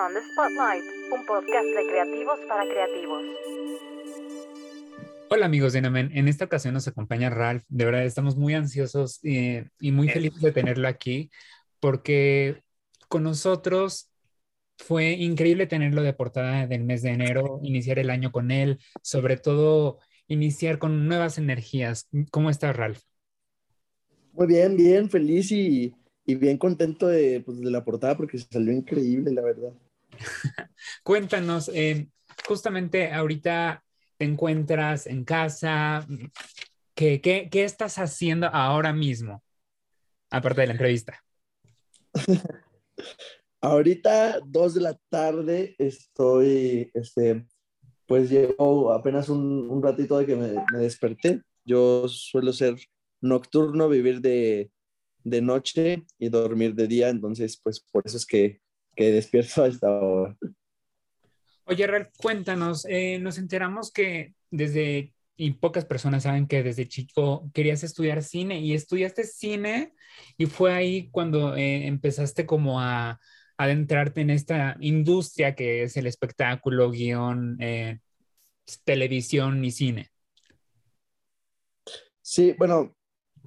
On the Spotlight, un podcast de creativos para creativos. Hola amigos de Namen, en esta ocasión nos acompaña Ralph. De verdad estamos muy ansiosos eh, y muy felices de tenerlo aquí porque con nosotros fue increíble tenerlo de portada del mes de enero, iniciar el año con él, sobre todo iniciar con nuevas energías. ¿Cómo estás, Ralph? Muy bien, bien, feliz y, bien contento de, pues, de la portada porque salió increíble, la verdad. Cuéntanos, eh, justamente ahorita te encuentras en casa, ¿qué, qué, estás haciendo ahora mismo? Aparte de la entrevista. ahorita, dos de la tarde, estoy, este, pues llevo apenas un, ratito de que me, desperté. Yo suelo ser nocturno, vivir de, de noche y dormir de día, entonces pues por eso es que que despierto hasta ahora. Oye, Ralph, cuéntanos, eh, nos enteramos que desde, y pocas personas saben que desde chico querías estudiar cine y estudiaste cine y fue ahí cuando eh, empezaste como a, adentrarte en esta industria que es el espectáculo, guion, eh, televisión y cine. Sí, bueno,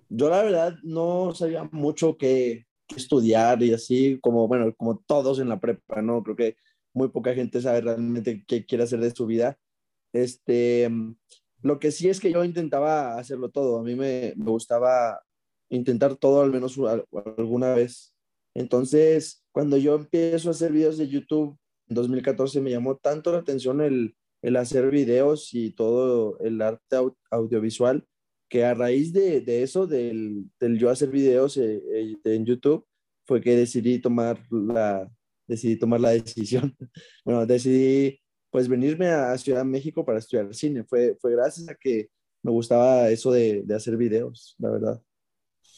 yo la verdad no sabía mucho que, estudiar y así, como, bueno, como todos en la prepa, ¿no? Creo que muy poca gente sabe realmente qué quiere hacer de su vida. Este, lo que sí es que yo intentaba hacerlo todo. A mí me, me gustaba intentar todo al menos alguna vez. Entonces, cuando yo empiezo a hacer videos de YouTube en 2014, me llamó tanto la atención el, el hacer videos y todo el arte audiovisual que a raíz de, de eso, del, del, yo hacer videos eh, eh, en YouTube, fue que decidí tomar la, decidí tomar la decisión. bueno, decidí pues venirme a Ciudad de México para estudiar cine. Fue, fue gracias a que me gustaba eso de, de hacer videos, la verdad.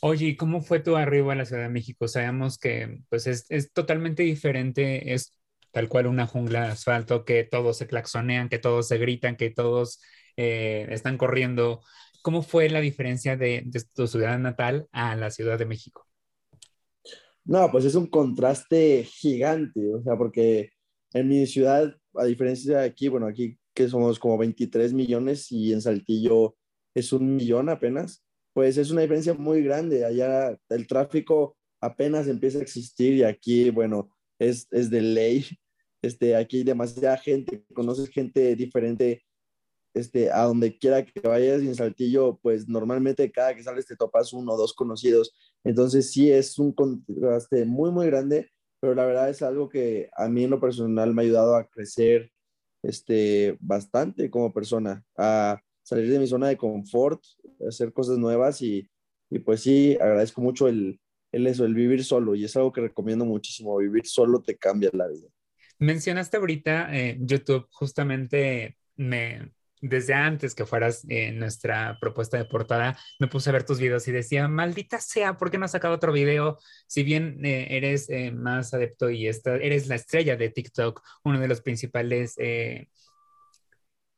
Oye, ¿cómo fue tu arribo a la Ciudad de México? Sabemos que pues es, es totalmente diferente, es tal cual una jungla de asfalto, que todos se claxonean, que todos se gritan, que todos eh, están corriendo. ¿Cómo fue la diferencia de, tu ciudad natal a la Ciudad de México? No, pues es un contraste gigante, o sea, porque en mi ciudad, a diferencia de aquí, bueno, aquí que somos como 23 millones y en Saltillo es un millón apenas, pues es una diferencia muy grande. Allá el tráfico apenas empieza a existir y aquí, bueno, es, es de ley. Este, aquí demasiada gente, conoces gente diferente este, a donde quiera que vayas en Saltillo, pues normalmente cada que sales te topas uno o dos conocidos. Entonces sí es un contraste muy, muy grande, pero la verdad es algo que a mí en lo personal me ha ayudado a crecer este, bastante como persona, a salir de mi zona de confort, hacer cosas nuevas y, y pues sí, agradezco mucho el, el eso, el vivir solo y es algo que recomiendo muchísimo, vivir solo te cambia la vida. Mencionaste ahorita eh, YouTube, justamente me, desde antes que fueras en nuestra propuesta de portada, me puse a ver tus videos y decía, maldita sea, ¿por qué no has sacado otro video? Si bien eh, eres eh, más adepto y eres la estrella de TikTok, uno de los principales eh,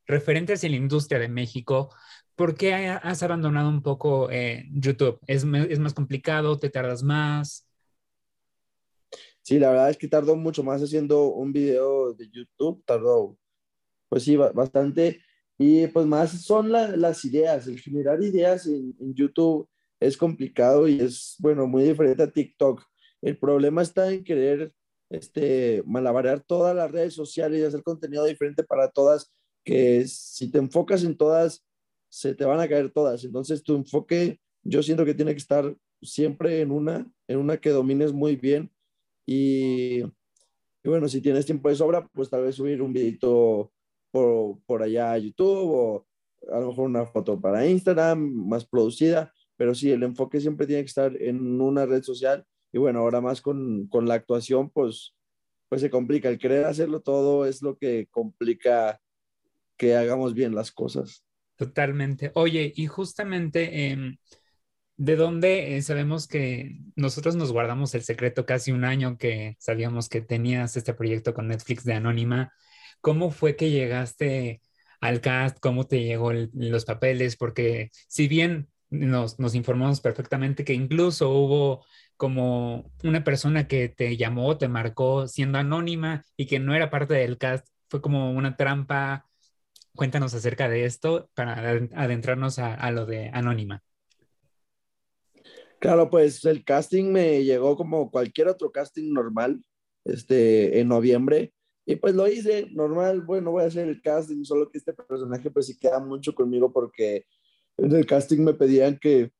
referentes en la industria de México, ¿por qué has abandonado un poco YouTube? ¿Es, ¿Es más complicado? ¿Te tardas más? Sí, la verdad es que tardó mucho más haciendo un video de YouTube, tardó, pues sí, bastante y pues más son las ideas, el generar ideas en, YouTube es complicado y es, bueno, muy diferente a TikTok. El problema está en querer este, malabarear todas las redes sociales y hacer contenido diferente para todas, que si te enfocas en todas, se te van a caer todas. Entonces tu enfoque, yo siento que tiene que estar siempre en una, en una que domines muy bien. Y, bueno, si tienes tiempo de sobra, pues tal vez subir un videito por, por allá a YouTube o a lo mejor una foto para Instagram más producida, pero sí, el enfoque siempre tiene que estar en una red social y bueno, ahora más con, con la actuación, pues, pues se complica. El querer hacerlo todo es lo que complica que hagamos bien las cosas. Totalmente. Oye, y justamente, em, ¿de dónde eh, sabemos que nosotros nos guardamos el secreto casi un año que sabíamos que tenías este proyecto con Netflix de Anónima? ¿Cómo fue que llegaste al cast? ¿Cómo te llegó los papeles? Porque si bien nos, informamos perfectamente que incluso hubo como una persona que te llamó, te marcó siendo anónima y que no era parte del cast, fue como una trampa. Cuéntanos acerca de esto para adentrarnos a, a lo de anónima. Claro, pues el casting me llegó como cualquier otro casting normal, este, en noviembre, y pues lo hice normal, bueno, voy a hacer el casting, solo que este personaje pues sí queda mucho conmigo porque en el casting me pedían que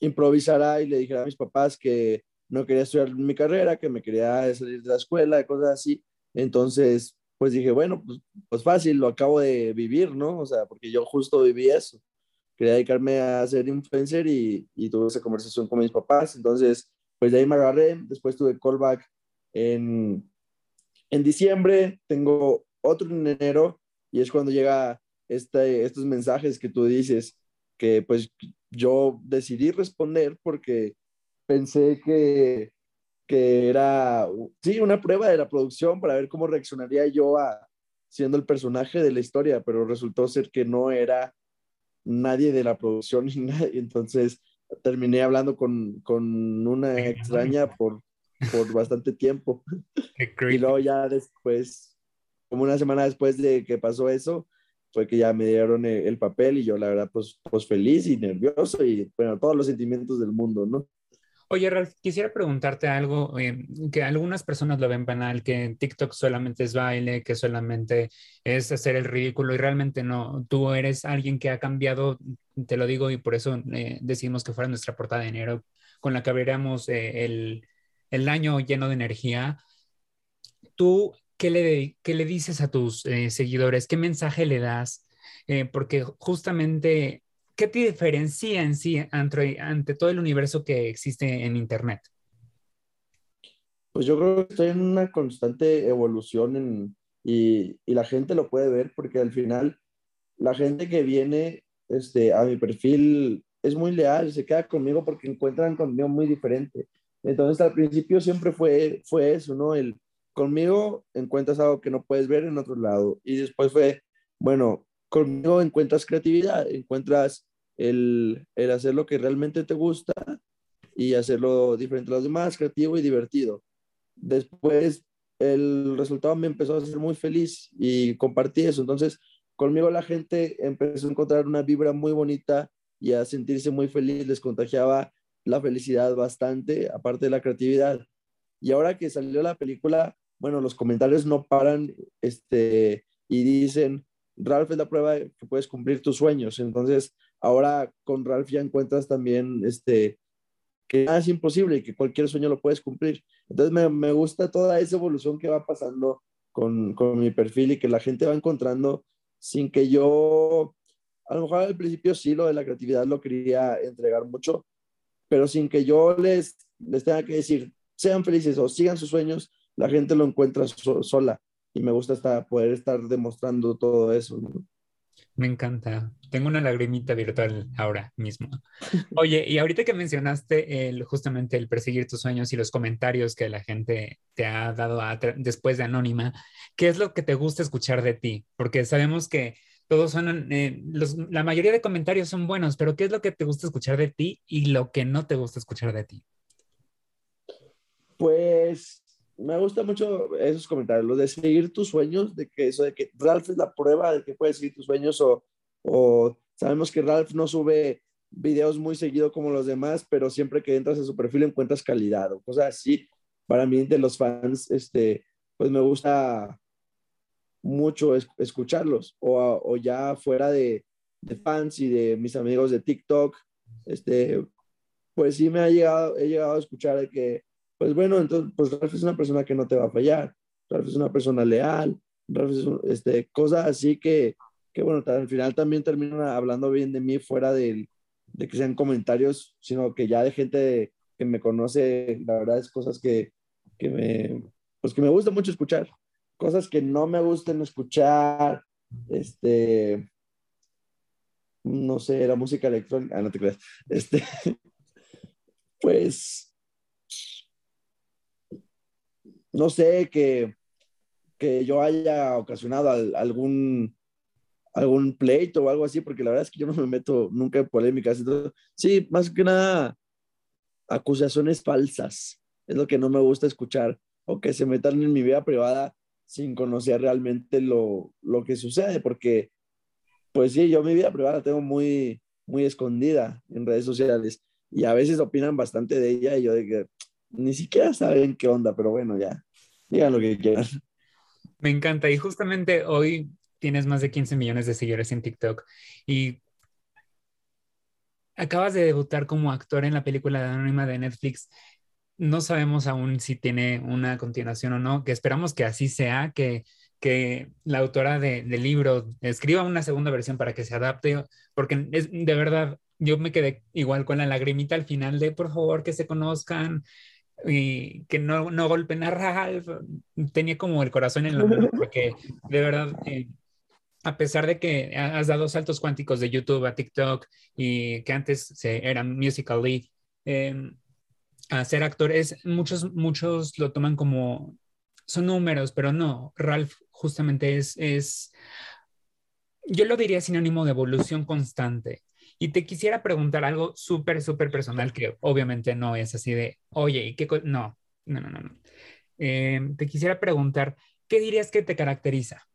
improvisara y le dijera a mis papás que no quería estudiar mi carrera, que me quería salir de la escuela, cosas así. Entonces, pues dije, bueno, pues, pues fácil, lo acabo de vivir, ¿no? O sea, porque yo justo viví eso. Quería dedicarme a ser influencer y, y tuve esa conversación con mis papás. Entonces, pues de ahí me agarré. Después tuve callback en, en diciembre, tengo otro en enero y es cuando llega este, estos mensajes que tú dices que pues yo decidí responder porque pensé que, que era, sí, una prueba de la producción para ver cómo reaccionaría yo a siendo el personaje de la historia, pero resultó ser que no era nadie de la producción ni nadie. Entonces terminé hablando con, con una extraña por, por bastante tiempo. y luego ya después, como una semana después de que pasó eso, fue que ya me dieron el, papel y yo la verdad pues, pues feliz y nervioso y bueno, todos los sentimientos del mundo, ¿no? Oye, Ralph, quisiera preguntarte algo, eh, que algunas personas lo ven banal, que TikTok solamente es baile, que solamente es hacer el ridículo y realmente no. Tú eres alguien que ha cambiado, te lo digo y por eso eh, decidimos que fuera nuestra portada de enero, con la que abriéramos eh, el, el año lleno de energía. ¿Tú qué le, qué le dices a tus eh, seguidores? ¿Qué mensaje le das? Eh, porque justamente, ¿qué te diferencia en sí ante, todo el universo que existe en Internet? Pues yo creo que estoy en una constante evolución y, y, la gente lo puede ver porque al final la gente que viene este, a mi perfil es muy leal, se queda conmigo porque encuentran conmigo muy diferente. Entonces al principio siempre fue, fue eso, ¿no? El, conmigo encuentras algo que no puedes ver en otro lado. Y después fue, bueno, conmigo encuentras creatividad, encuentras el, el hacer lo que realmente te gusta y hacerlo diferente a los demás, creativo y divertido. Después el resultado me empezó a hacer muy feliz y compartí eso. Entonces, conmigo la gente empezó a encontrar una vibra muy bonita y a sentirse muy feliz, les contagiaba la felicidad bastante, aparte de la creatividad. Y ahora que salió la película, bueno, los comentarios no paran este, y dicen, Ralph es la prueba que puedes cumplir tus sueños. Entonces, ahora con Ralph ya encuentras también este, que nada es imposible y que cualquier sueño lo puedes cumplir. Entonces, me, me gusta toda esa evolución que va pasando con, con, mi perfil y que la gente va encontrando sin que yo, a lo mejor al principio sí, lo de la creatividad lo quería entregar mucho, pero sin que yo les, les tenga que decir, sean felices o sigan sus sueños, la gente lo encuentra sola y me gusta hasta poder estar demostrando todo eso. Me encanta. Tengo una lagrimita virtual ahora mismo. Oye, y ahorita que mencionaste el, justamente el perseguir tus sueños y los comentarios que la gente te ha dado después de Anónima, ¿qué es lo que te gusta escuchar de ti? Porque sabemos que todos son, eh, la mayoría de comentarios son buenos, pero ¿qué es lo que te gusta escuchar de ti y lo que no te gusta escuchar de ti? Pues me gusta mucho esos comentarios, los de seguir tus sueños, de que eso de que Ralph es la prueba de que puedes seguir tus sueños o, o sabemos que Ralph no sube videos muy seguido como los demás, pero siempre que entras a su perfil encuentras calidad o cosas así. Para mí, de los fans, este, pues me gusta mucho escucharlos o, ya fuera de, de, fans y de mis amigos de TikTok, este, pues sí me ha llegado, he llegado a escuchar que pues bueno, entonces, pues Ralph es una persona que no te va a fallar, Ralph es una persona leal, Ralph es este, cosas así que, que, bueno, al final también terminan hablando bien de mí fuera de que sean comentarios, sino que ya de gente que me conoce, la verdad es cosas que, que me, pues que me gusta mucho escuchar, cosas que no me gustan escuchar, este, no sé, la música electrónica, ah, no te creas, este, pues no sé, que, que yo haya ocasionado algún, algún pleito o algo así, porque la verdad es que yo no me meto nunca en polémicas. Sí, más que nada, acusaciones falsas. Es lo que no me gusta escuchar. O que se metan en mi vida privada sin conocer realmente lo, lo que sucede, porque, pues sí, yo mi vida privada la tengo muy, muy escondida en redes sociales y a veces opinan bastante de ella y yo de que ni siquiera saben qué onda, pero bueno, ya, digan lo que quieran. Me encanta y justamente hoy tienes más de 15 millones de seguidores en TikTok y acabas de debutar como actor en la película Anónima de Netflix. No sabemos aún si tiene una continuación o no, que esperamos que así sea, que, que la autora de, del libro escriba una segunda versión para que se adapte, porque es de verdad, yo me quedé igual con la lagrimita al final de por favor que se conozcan y que no, no golpeen a Ralph. Tenía como el corazón en la mano, porque de verdad eh, a pesar de que has dado saltos cuánticos de YouTube a TikTok y que antes se, eran Musical.ly, eh, a ser actores, muchos, muchos lo toman como, son números, pero no, Ralph justamente es, es, yo lo diría sinónimo de evolución constante. Y te quisiera preguntar algo súper, súper personal, que obviamente no es así de, oye, ¿y qué? No, no, no, no. Eh, te quisiera preguntar, ¿qué dirías que te caracteriza?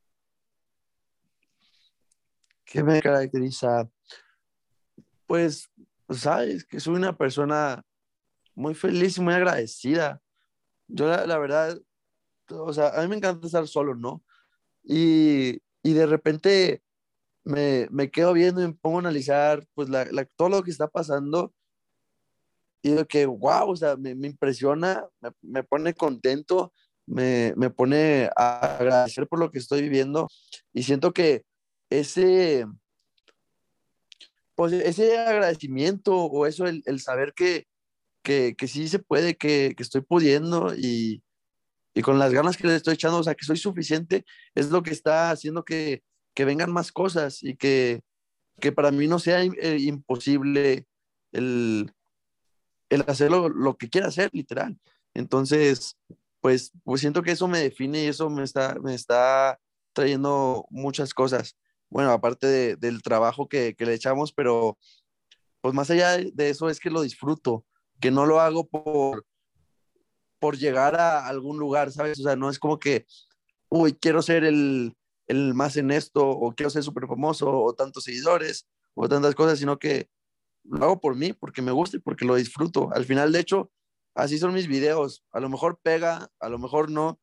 ¿Qué me caracteriza? Pues, sabes, que soy una persona muy feliz y muy agradecida. Yo, la, verdad, o sea, a mí me encanta estar solo, ¿no? Y, y de repente me, me, quedo viendo y me pongo a analizar, pues, la, todo lo que está pasando. Y digo que, wow, o sea, me, me impresiona, me, me, pone contento, me, me pone a agradecer por lo que estoy viviendo. Y siento que ese, pues ese agradecimiento o eso, el, saber que, que, que, sí se puede, que, que estoy pudiendo y, y, con las ganas que le estoy echando, o sea, que soy suficiente, es lo que está haciendo que, que vengan más cosas y que, que para mí no sea eh, imposible el, el hacer lo, que quiera hacer, literal. Entonces, pues, pues siento que eso me define y eso me está, me está trayendo muchas cosas bueno, aparte del trabajo que, le echamos, pero pues más allá de, eso es que lo disfruto, que no lo hago por, por llegar a algún lugar, ¿sabes? O sea, no es como que, uy, quiero ser el, el más en esto, o quiero ser súper famoso, o tantos seguidores, o tantas cosas, sino que lo hago por mí, porque me gusta y porque lo disfruto. Al final, de hecho, así son mis videos. A lo mejor pega, a lo mejor no,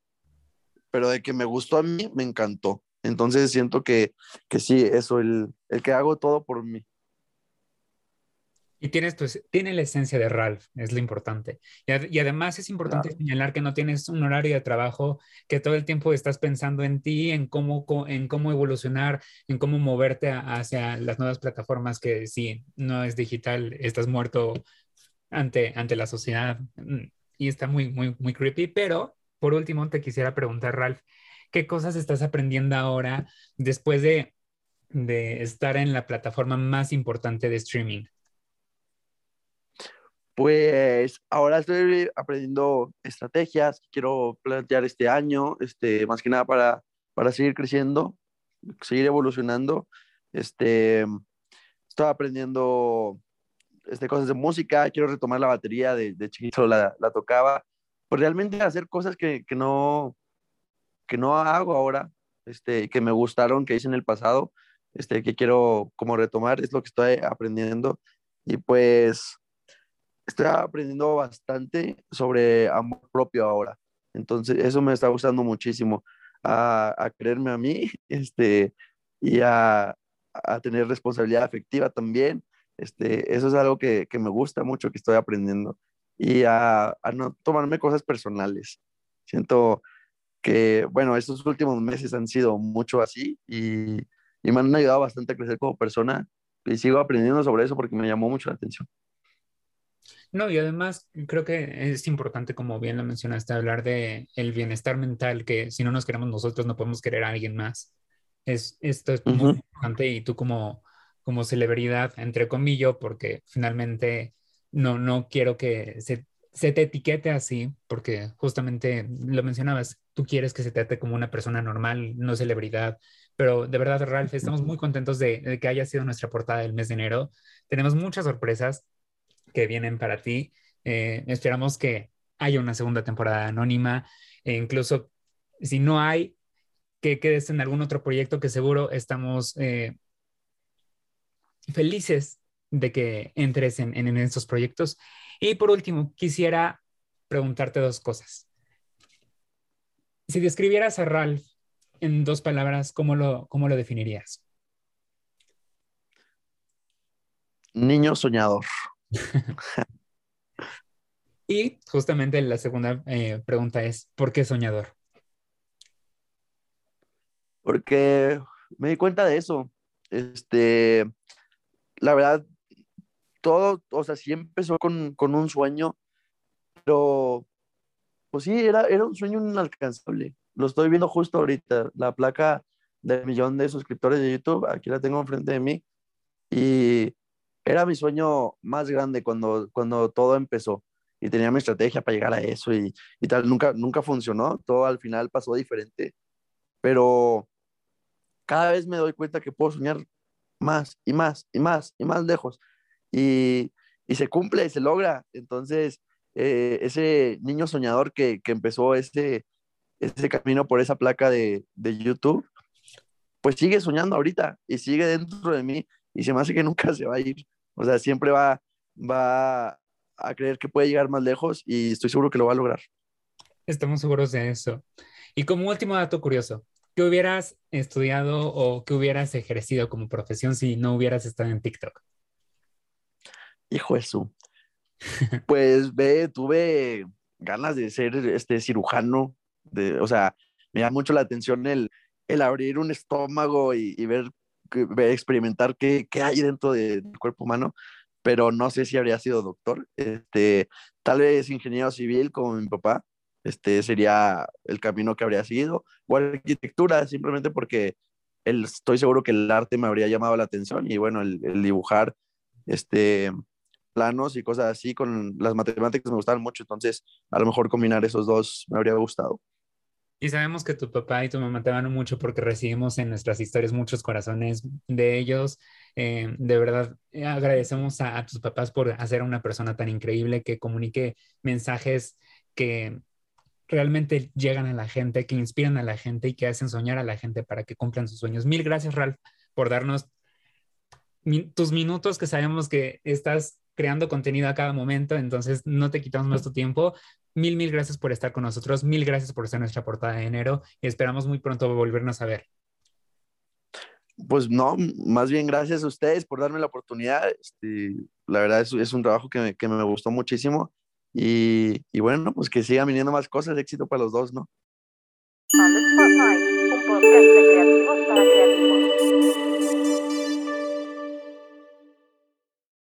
pero de que me gustó a mí, me encantó. Entonces siento que, que sí, eso, el, el, que hago todo por mí. Y tienes tu, tiene la esencia de Ralph, es lo importante. Y, y además es importante señalar que no tienes un horario de trabajo, que todo el tiempo estás pensando en ti, en cómo, en cómo evolucionar, en cómo moverte hacia las nuevas plataformas que si no es digital, estás muerto ante, ante la sociedad. Y está muy, muy, muy creepy. Pero por último, te quisiera preguntar, Ralph, ¿Qué cosas estás aprendiendo ahora después de, estar en la plataforma más importante de streaming? Pues ahora estoy aprendiendo estrategias que quiero plantear este año, este, más que nada para, para seguir creciendo, seguir evolucionando. Este, estoy aprendiendo este, cosas de música, quiero retomar la batería, de, de chiquito la, la tocaba, pues realmente hacer cosas que, que no, que no hago ahora, este, que me gustaron, que hice en el pasado, este, que quiero como retomar, es lo que estoy aprendiendo. Y pues estoy aprendiendo bastante sobre amor propio ahora. Entonces, eso me está gustando muchísimo, a, a creerme a mí, este, y a, a, tener responsabilidad afectiva también. Este, eso es algo que, que me gusta mucho, que estoy aprendiendo. Y a, a no tomarme cosas personales. Siento, que, bueno, estos últimos meses han sido mucho así y, y, me han ayudado bastante a crecer como persona y sigo aprendiendo sobre eso porque me llamó mucho la atención. No, y además creo que es importante, como bien lo mencionaste, hablar de el bienestar mental, que si no nos queremos nosotros, no podemos querer a alguien más. Es, esto es muy importante y tú como, como celebridad, entre comillas, porque finalmente no, no quiero que se, se te etiquete así, porque justamente lo mencionabas, tú quieres que se trate como una persona normal, no celebridad. Pero de verdad, Ralph, estamos muy contentos de, que haya sido nuestra portada del mes de enero. Tenemos muchas sorpresas que vienen para ti. Eh, esperamos que haya una segunda temporada anónima. E incluso si no hay, que quedes en algún otro proyecto que seguro estamos eh, felices de que entres en, en, estos proyectos. Y por último, quisiera preguntarte dos cosas. Si describieras a Ralph en dos palabras, ¿cómo lo, cómo lo definirías? Niño soñador. y justamente la segunda eh, pregunta es, ¿por qué soñador? Porque me di cuenta de eso. Este, la verdad, todo, o sea, sí empezó con, con un sueño, pero pues sí, era, era un sueño inalcanzable. Lo estoy viendo justo ahorita, la placa del millón de suscriptores de YouTube, aquí la tengo enfrente de mí, y era mi sueño más grande cuando, cuando todo empezó. Y tenía mi estrategia para llegar a eso y, y tal, nunca, nunca funcionó, todo al final pasó diferente, pero cada vez me doy cuenta que puedo soñar más y más y más y más lejos. Y, y se cumple se logra. Entonces, eh, ese niño soñador que, que, empezó ese, ese camino por esa placa de, de, YouTube, pues sigue soñando ahorita y sigue dentro de mí y se me hace que nunca se va a ir. O sea, siempre va, va a creer que puede llegar más lejos y estoy seguro que lo va a lograr. Estamos seguros de eso. Y como último dato curioso, ¿qué hubieras estudiado o qué hubieras ejercido como profesión si no hubieras estado en TikTok? Hijo de su. Pues ve, tuve ganas de ser este cirujano, de, o sea, me da mucho la atención el, el abrir un estómago y, ver, experimentar qué, qué, hay dentro del cuerpo humano, pero no sé si habría sido doctor, este, tal vez ingeniero civil como mi papá, este sería el camino que habría seguido, o arquitectura, simplemente porque el, estoy seguro que el arte me habría llamado la atención y bueno, el, el dibujar, este, planos y cosas así, con las matemáticas me gustaban mucho, entonces a lo mejor combinar esos dos me habría gustado. Y sabemos que tu papá y tu mamá te aman mucho porque recibimos en nuestras historias muchos corazones de ellos. Eh, de verdad, eh, agradecemos a, tus papás por hacer una persona tan increíble que comunique mensajes que realmente llegan a la gente, que inspiran a la gente y que hacen soñar a la gente para que cumplan sus sueños. Mil gracias, Ralph, por darnos tus minutos que sabemos que estás creando contenido a cada momento, entonces no te quitamos más tu tiempo. Mil, mil gracias por estar con nosotros. Mil gracias por ser nuestra portada de enero y esperamos muy pronto volvernos a ver. Pues no, más bien gracias a ustedes por darme la oportunidad. Este, la verdad es, un trabajo que me, que me gustó muchísimo y, y, bueno, pues que sigan viniendo más cosas. Éxito para los dos, ¿no? On the Spotlight, un podcast de creativos para creativos.